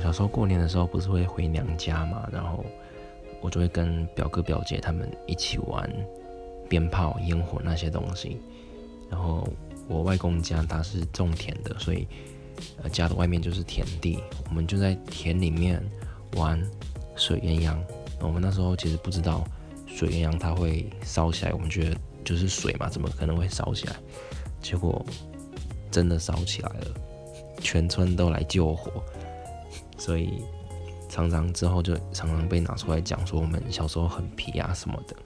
小时候过年的时候不是会回娘家嘛，然后我就会跟表哥表姐他们一起玩鞭炮、烟火那些东西。然后我外公家他是种田的，所以呃家的外面就是田地，我们就在田里面玩水鸳鸯。我们那时候其实不知道水鸳鸯它会烧起来，我们觉得就是水嘛，怎么可能会烧起来？结果真的烧起来了，全村都来救火。所以常常之后就常常被拿出来讲，说我们小时候很皮啊什么的。